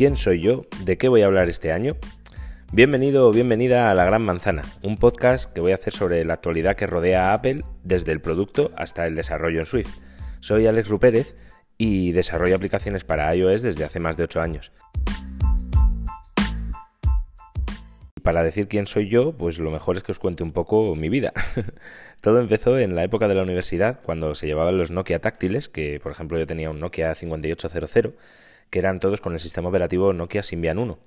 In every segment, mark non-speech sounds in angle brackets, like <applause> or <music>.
¿Quién soy yo? ¿De qué voy a hablar este año? Bienvenido o bienvenida a La Gran Manzana, un podcast que voy a hacer sobre la actualidad que rodea a Apple desde el producto hasta el desarrollo en Swift. Soy Alex Rupérez y desarrollo aplicaciones para iOS desde hace más de 8 años. Para decir quién soy yo, pues lo mejor es que os cuente un poco mi vida. <laughs> Todo empezó en la época de la universidad, cuando se llevaban los Nokia táctiles, que por ejemplo yo tenía un Nokia 5800, que eran todos con el sistema operativo Nokia Symbian 1.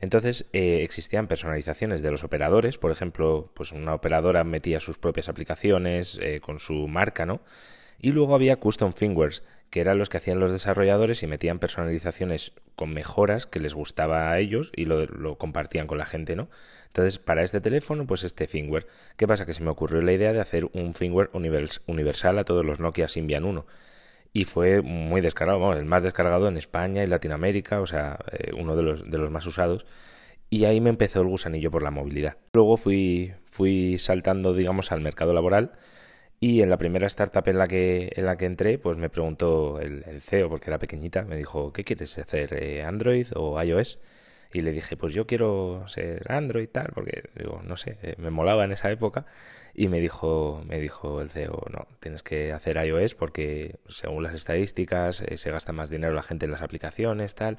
Entonces eh, existían personalizaciones de los operadores, por ejemplo, pues una operadora metía sus propias aplicaciones eh, con su marca, ¿no? Y luego había custom firmwares, que eran los que hacían los desarrolladores y metían personalizaciones con mejoras que les gustaba a ellos y lo, compartían con la gente, ¿no? Entonces, para este teléfono, pues este firmware. ¿Qué pasa? Que se me ocurrió la idea de hacer un firmware universal a todos los Nokia Symbian 1. Y fue muy descargado, el más descargado en España y Latinoamérica, o sea, eh, uno de los, de los más usados. Y ahí me empezó el gusanillo por la movilidad. Luego fui, fui saltando, digamos, al mercado laboral y en la primera startup en la que, en la que entré, pues me preguntó el, CEO, porque era pequeñita, me dijo, ¿qué quieres hacer? Eh, ¿Android o iOS? Y le dije, pues yo quiero ser Android tal, porque digo, no sé, eh, me molaba en esa época. Y me dijo, me dijo el CEO, no, tienes que hacer iOS porque según las estadísticas eh, se gasta más dinero la gente en las aplicaciones, tal.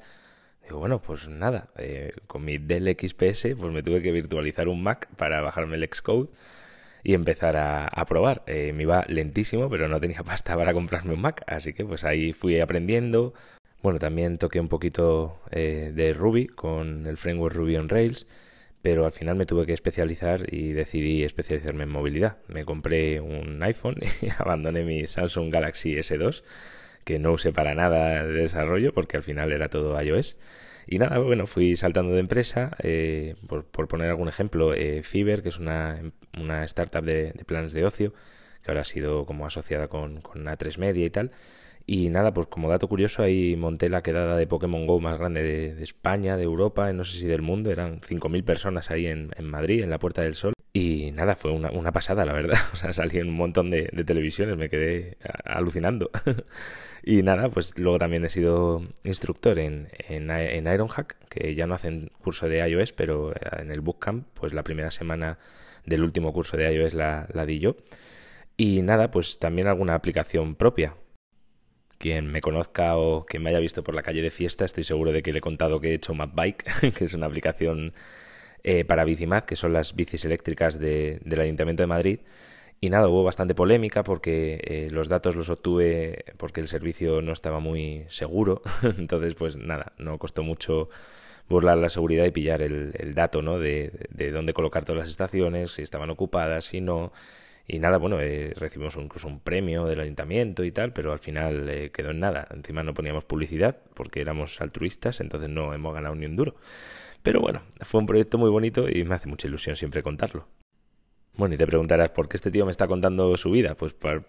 Digo, bueno, pues nada, con mi Dell XPS pues me tuve que virtualizar un Mac para bajarme el Xcode y empezar a, probar. Eh, me iba lentísimo, pero no tenía <laughs> pasta para comprarme un Mac, así que pues ahí fui aprendiendo. Bueno, también toqué un poquito eh, de Ruby con el framework Ruby on Rails, pero al final me tuve que especializar y decidí especializarme en movilidad. Me compré un iPhone <laughs> y abandoné mi Samsung Galaxy S2, que no usé para nada de desarrollo porque al final era todo iOS. Y nada, bueno, fui saltando de empresa, eh, por, poner algún ejemplo, eh, que es una, startup de, planes de ocio, que ahora ha sido como asociada con, con A3 Media y tal. Y nada, pues como dato curioso, ahí monté la quedada de Pokémon Go más grande de, España, de Europa, no sé si del mundo, eran 5.000 personas ahí en, en, Madrid, en la Puerta del Sol. Y nada, fue una, una pasada, la verdad. <laughs> O sea, salí en un montón de, de televisiones, me quedé alucinando. <laughs> Y nada, pues luego también he sido instructor en, en, en Ironhack, que ya no hacen curso de iOS, pero eh, en el Bootcamp, pues la primera semana del último curso de iOS la, la di yo. Y nada, pues también alguna aplicación propia. Quien me conozca o que me haya visto por la calle de fiesta, estoy seguro de que le he contado que he hecho Mapbike, <laughs> que es una aplicación eh, para Bicimad, que son las bicis eléctricas de, del Ayuntamiento de Madrid y nada, hubo bastante polémica porque eh, los datos los obtuve porque el servicio no estaba muy seguro. <laughs> Entonces, pues nada, no costó mucho burlar la seguridad y pillar el, dato, ¿no? De, dónde colocar todas las estaciones, si estaban ocupadas, si no. Y nada, bueno, eh, recibimos incluso un premio del ayuntamiento y tal, pero al final eh, quedó en nada. Encima no poníamos publicidad porque éramos altruistas, entonces no hemos ganado ni un duro. Pero bueno, fue un proyecto muy bonito y me hace mucha ilusión siempre contarlo. Bueno, y te preguntarás, ¿por qué este tío me está contando su vida? Pues para,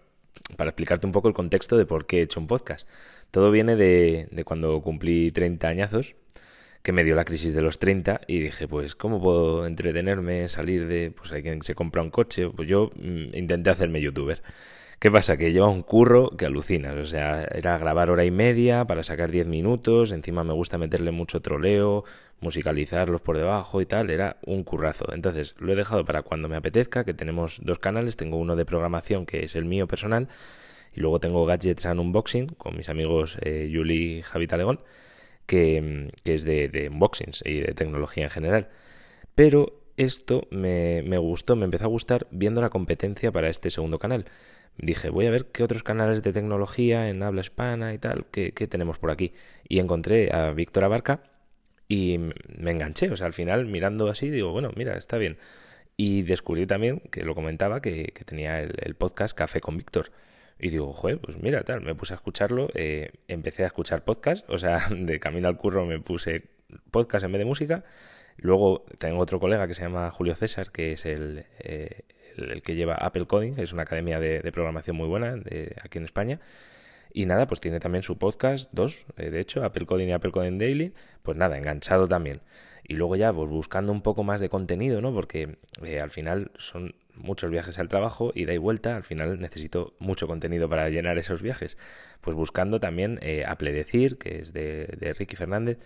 explicarte un poco el contexto de por qué he hecho un podcast. Todo viene de, de cuando cumplí 30 añazos, que me dio la crisis de los 30 y dije, pues, ¿cómo puedo entretenerme, salir de, pues hay quien se compra un coche? Pues yo mm, intenté hacerme youtuber. ¿Qué pasa? Que lleva un curro que alucinas. O sea, era grabar hora y media para sacar 10 minutos. Encima me gusta meterle mucho troleo, musicalizarlos por debajo y tal. Era un currazo. Entonces lo he dejado para cuando me apetezca, que tenemos dos canales. Tengo uno de programación que es el mío personal. Y luego tengo Gadgets and Unboxing con mis amigos eh, Yuli y Javi Talegón, que, es de, de unboxings y de tecnología en general. Pero esto me, me gustó, me empezó a gustar viendo la competencia para este segundo canal dije, voy a ver qué otros canales de tecnología en habla hispana y tal, qué, tenemos por aquí. Y encontré a Víctor Abarca y me enganché. O sea, al final mirando así, digo, bueno, mira, está bien. Y descubrí también, que lo comentaba, que, tenía el, podcast Café con Víctor. Y digo, joder, pues mira, tal, me puse a escucharlo, eh, empecé a escuchar podcast, o sea, <laughs> de camino al curro me puse podcast en vez de música. Luego tengo otro colega que se llama Julio César, que es el, eh, el, que lleva Apple Coding, es una academia de, programación muy buena de, aquí en España. Y nada, pues tiene también su podcast, dos, eh, de hecho, Apple Coding y Apple Coding Daily, pues nada, enganchado también. Y luego ya, pues buscando un poco más de contenido, ¿no? Porque al final son muchos viajes al trabajo, ida y vuelta, al final necesito mucho contenido para llenar esos viajes. Pues buscando también eh, Apple Decir, que es de, de Ricky Fernández,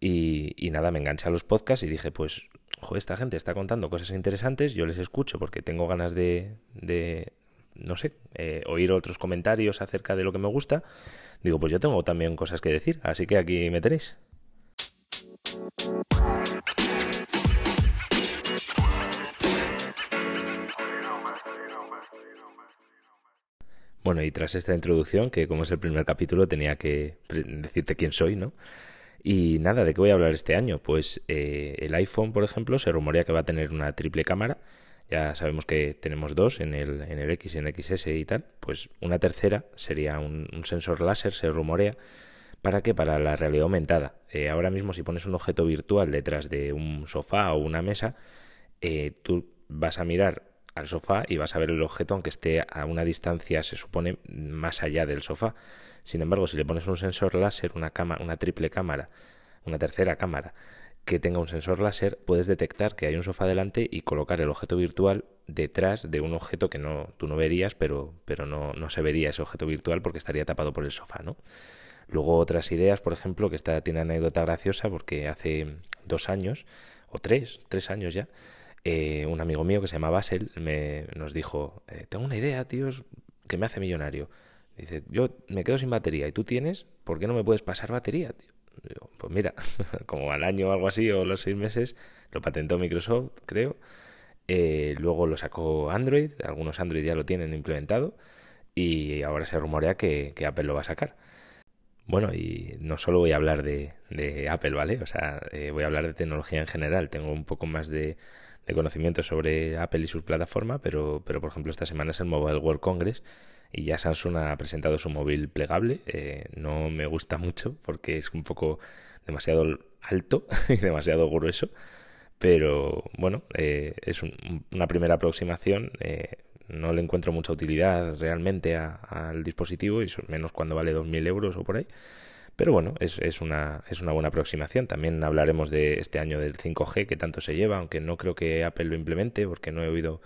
Y, y nada, me enganché a los podcasts y dije, pues, joder, esta gente está contando cosas interesantes, yo les escucho porque tengo ganas de, de no sé, eh, oír otros comentarios acerca de lo que me gusta. Digo, pues yo tengo también cosas que decir, así que aquí me tenéis. Bueno, y tras esta introducción, que como es el primer capítulo, tenía que decirte quién soy, ¿no? Y nada, ¿de qué voy a hablar este año? Pues eh, el iPhone, por ejemplo, se rumorea que va a tener una triple cámara. Ya sabemos que tenemos dos en el, en el X y en el XS y tal. Pues una tercera sería un, sensor láser, se rumorea. ¿Para qué? Para la realidad aumentada. Eh, ahora mismo si pones un objeto virtual detrás de un sofá o una mesa, eh, tú vas a mirar al sofá y vas a ver el objeto aunque esté a una distancia, se supone, más allá del sofá. Sin embargo, si le pones un sensor láser, una, una triple cámara, una tercera cámara, que tenga un sensor láser, puedes detectar que hay un sofá delante y colocar el objeto virtual detrás de un objeto que no, tú no verías, pero, pero no, no se vería ese objeto virtual porque estaría tapado por el sofá, ¿no? Luego otras ideas, por ejemplo, que esta tiene anécdota graciosa porque hace dos años, o tres, tres años ya, eh, un amigo mío que se llama Basel me, nos dijo, eh, tengo una idea, tíos, que me hace millonario. Dice, yo me quedo sin batería y tú tienes, ¿por qué no me puedes pasar batería, tío? pues mira, <laughs> como al año o algo así, o los seis meses, lo patentó Microsoft, creo. Eh, luego lo sacó Android, algunos Android ya lo tienen implementado, y ahora se rumorea que, Apple lo va a sacar. Bueno, y no solo voy a hablar de, Apple, ¿vale? O sea, voy a hablar de tecnología en general. Tengo un poco más de, de conocimiento sobre Apple y su plataforma, pero, pero por ejemplo esta semana es el Mobile World Congress y ya Samsung ha presentado su móvil plegable. Eh, no me gusta mucho porque es un poco demasiado alto <laughs> y demasiado grueso, pero bueno, eh, es una primera aproximación. Eh, no le encuentro mucha utilidad realmente al dispositivo, y menos cuando vale 2.000 euros o por ahí. Pero bueno, es, es, una, es una buena aproximación. También hablaremos de este año del 5G que tanto se lleva, aunque no creo que Apple lo implemente porque no he oído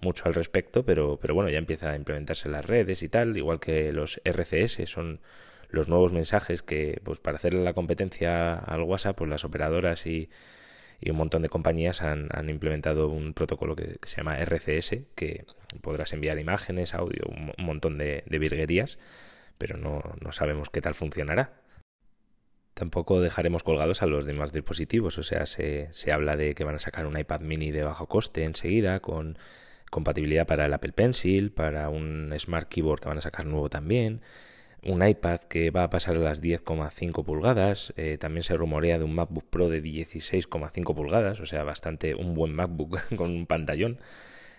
mucho al respecto, pero, pero bueno, ya empieza a implementarse en las redes y tal, igual que los RCS son los nuevos mensajes que, pues para hacerle la competencia al WhatsApp, pues las operadoras y, y un montón de compañías han, implementado un protocolo que, se llama RCS, que podrás enviar imágenes, audio, un, montón de, de virguerías, pero no, no sabemos qué tal funcionará tampoco dejaremos colgados a los demás dispositivos. O sea, se, se, habla de que van a sacar un iPad mini de bajo coste enseguida, con compatibilidad para el Apple Pencil, para un Smart Keyboard que van a sacar nuevo también, un iPad que va a pasar a las 10,5 pulgadas, eh, también se rumorea de un MacBook Pro de 16,5 pulgadas, o sea, bastante un buen MacBook <laughs> con un pantallón.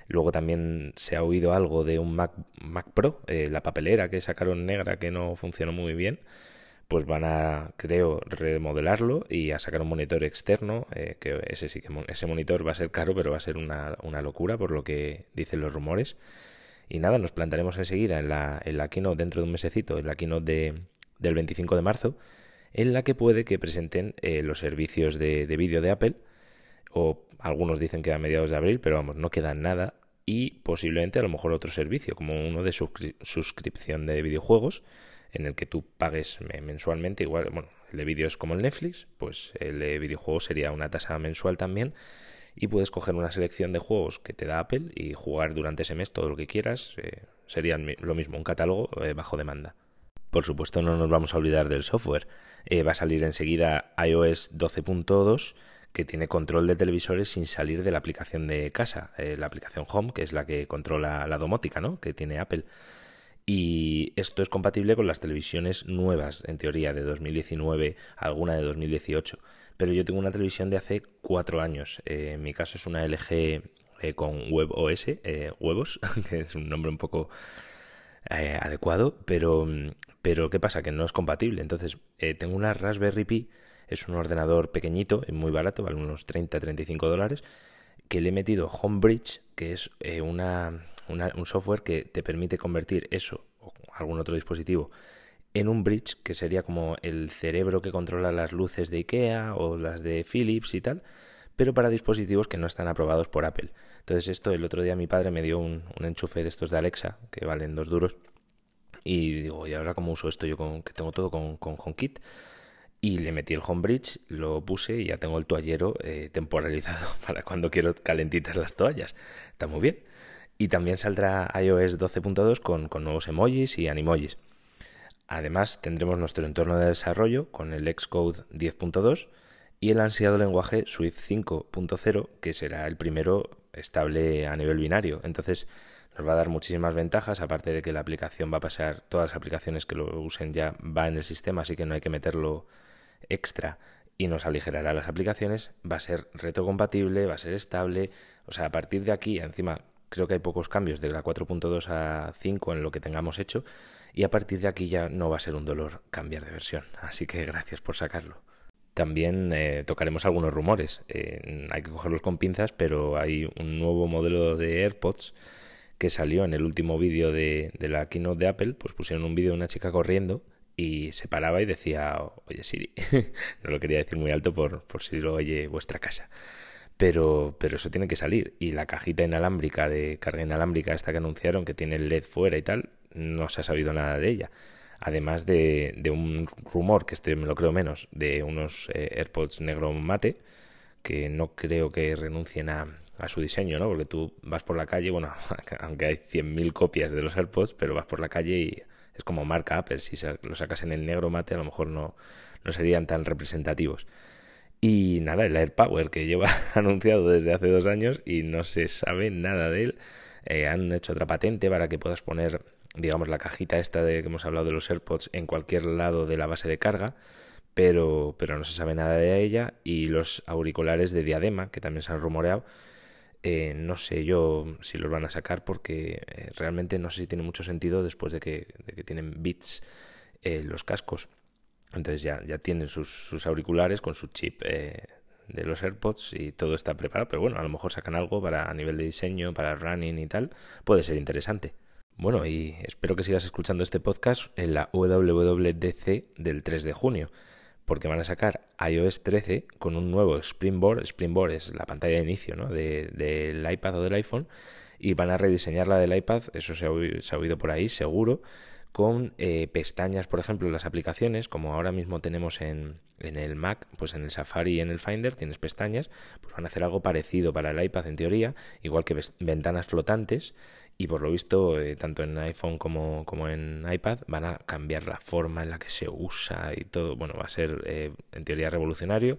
Luego también se ha oído algo de un Mac, Mac Pro, eh, la papelera que sacaron negra que no funcionó muy bien pues van a, creo, remodelarlo y a sacar un monitor externo, eh, que ese sí que ese monitor va a ser caro, pero va a ser una, una, locura por lo que dicen los rumores. Y nada, nos plantaremos enseguida en la, en la keynote dentro de un mesecito, en la keynote de, del 25 de marzo, en la que puede que presenten eh, los servicios de, de vídeo de Apple, o algunos dicen que a mediados de abril, pero vamos, no queda nada, y posiblemente a lo mejor otro servicio, como uno de suscripción de videojuegos, en el que tú pagues mensualmente, igual, bueno, el de vídeo es como el Netflix, pues el de videojuegos sería una tasa mensual también y puedes coger una selección de juegos que te da Apple y jugar durante ese mes todo lo que quieras, eh, sería lo mismo, un catálogo eh, bajo demanda. Por supuesto no nos vamos a olvidar del software, eh, va a salir enseguida iOS 12.2 que tiene control de televisores sin salir de la aplicación de casa, la aplicación Home, que es la que controla la domótica, ¿no? Que tiene Apple. Y esto es compatible con las televisiones nuevas, en teoría, de 2019, alguna de 2018. Pero yo tengo una televisión de hace cuatro años. Eh, en mi caso es una LG eh, con WebOS, eh, huevos, <laughs> que es un nombre un poco adecuado, pero, pero ¿qué pasa? Que no es compatible. Entonces, tengo una Raspberry Pi, es un ordenador pequeñito, muy barato, vale unos 30-35 dólares, que le he metido Homebridge, que es una, un software que te permite convertir eso o algún otro dispositivo en un bridge que sería como el cerebro que controla las luces de IKEA o las de Philips y tal, pero para dispositivos que no están aprobados por Apple. Entonces esto el otro día mi padre me dio un, enchufe de estos de Alexa que valen dos duros y digo, ¿y ahora cómo uso esto yo con, que tengo todo con, con HomeKit? y le metí el homebridge, lo puse y ya tengo el toallero eh, temporalizado <laughs> para cuando quiero calentitas las toallas. Está muy bien. Y también saldrá iOS 12.2 con, con nuevos emojis y animojis. Además, tendremos nuestro entorno de desarrollo con el Xcode 10.2 y el ansiado lenguaje Swift 5.0, que será el primero estable a nivel binario. Entonces, nos va a dar muchísimas ventajas, aparte de que la aplicación va a pasar, todas las aplicaciones que lo usen ya va en el sistema, así que no hay que meterlo extra y nos aligerará las aplicaciones, va a ser retrocompatible, va a ser estable, o sea, a partir de aquí, encima creo que hay pocos cambios de la 4.2 a 5 en lo que tengamos hecho y a partir de aquí ya no va a ser un dolor cambiar de versión, así que gracias por sacarlo. También eh, tocaremos algunos rumores, eh, hay que cogerlos con pinzas, pero hay un nuevo modelo de AirPods que salió en el último vídeo de, de la keynote de Apple, pues pusieron un vídeo de una chica corriendo y se paraba y decía, oye Siri, <laughs> no lo quería decir muy alto por, por si lo oye vuestra casa. Pero, pero eso tiene que salir. Y la cajita inalámbrica de carga inalámbrica, esta que anunciaron, que tiene el LED fuera y tal, no se ha sabido nada de ella. Además de, un rumor, que este me lo creo menos, de unos eh, AirPods negro mate, que no creo que renuncien a, a su diseño, ¿no? Porque tú vas por la calle, bueno, <laughs> aunque hay 100.000 copias de los AirPods, pero vas por la calle y es como marca Apple, si lo sacas en el negro mate a lo mejor no, no serían tan representativos. Y nada, el AirPower que lleva <laughs> anunciado desde hace dos años y no se sabe nada de él. Eh, han hecho otra patente para que puedas poner, digamos, la cajita esta de que hemos hablado de los AirPods en cualquier lado de la base de carga, pero, pero no se sabe nada de ella. Y los auriculares de diadema, que también se han rumoreado, eh, no sé yo si los van a sacar porque eh, realmente no sé si tiene mucho sentido después de que, tienen bits eh, los cascos. Entonces ya, ya tienen sus, auriculares con su chip de los AirPods y todo está preparado. Pero bueno, a lo mejor sacan algo para a nivel de diseño, para running y tal. Puede ser interesante. Bueno, y espero que sigas escuchando este podcast en la WWDC del 3 de junio porque van a sacar iOS 13 con un nuevo Springboard. Springboard es la pantalla de inicio ¿no? del iPad o del iPhone. Y van a rediseñar la del iPad, eso se ha, oído, por ahí, seguro, con eh, pestañas, por ejemplo, las aplicaciones, como ahora mismo tenemos en, en, el Mac, pues en el Safari y en el Finder tienes pestañas, pues van a hacer algo parecido para el iPad en teoría, igual que ventanas flotantes y por lo visto, eh, tanto en iPhone como, como, en iPad, van a cambiar la forma en la que se usa y todo. Bueno, va a ser eh, en teoría revolucionario.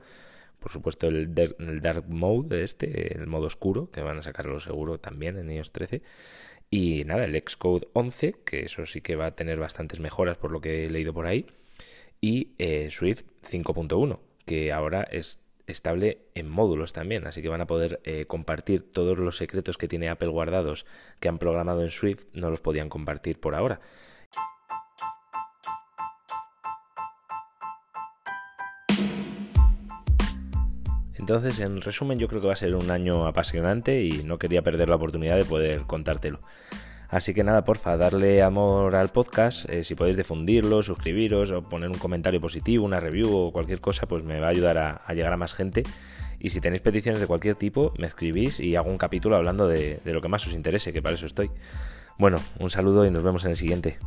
Por supuesto, el, el, Dark Mode, este, el modo oscuro, que van a sacarlo seguro también en iOS 13. Y nada, el Xcode 11, que eso sí que va a tener bastantes mejoras por lo que he leído por ahí. Y eh, Swift 5.1, que ahora es estable en módulos también, así que van a poder eh, compartir todos los secretos que tiene Apple guardados que han programado en Swift, no los podían compartir por ahora. Entonces, en resumen, yo creo que va a ser un año apasionante y no quería perder la oportunidad de poder contártelo. Así que nada, porfa, darle amor al podcast. Eh, si podéis difundirlo, suscribiros o poner un comentario positivo, una review o cualquier cosa, pues me va a ayudar a, llegar a más gente. Y si tenéis peticiones de cualquier tipo, me escribís y hago un capítulo hablando de, de lo que más os interese, que para eso estoy. Bueno, un saludo y nos vemos en el siguiente.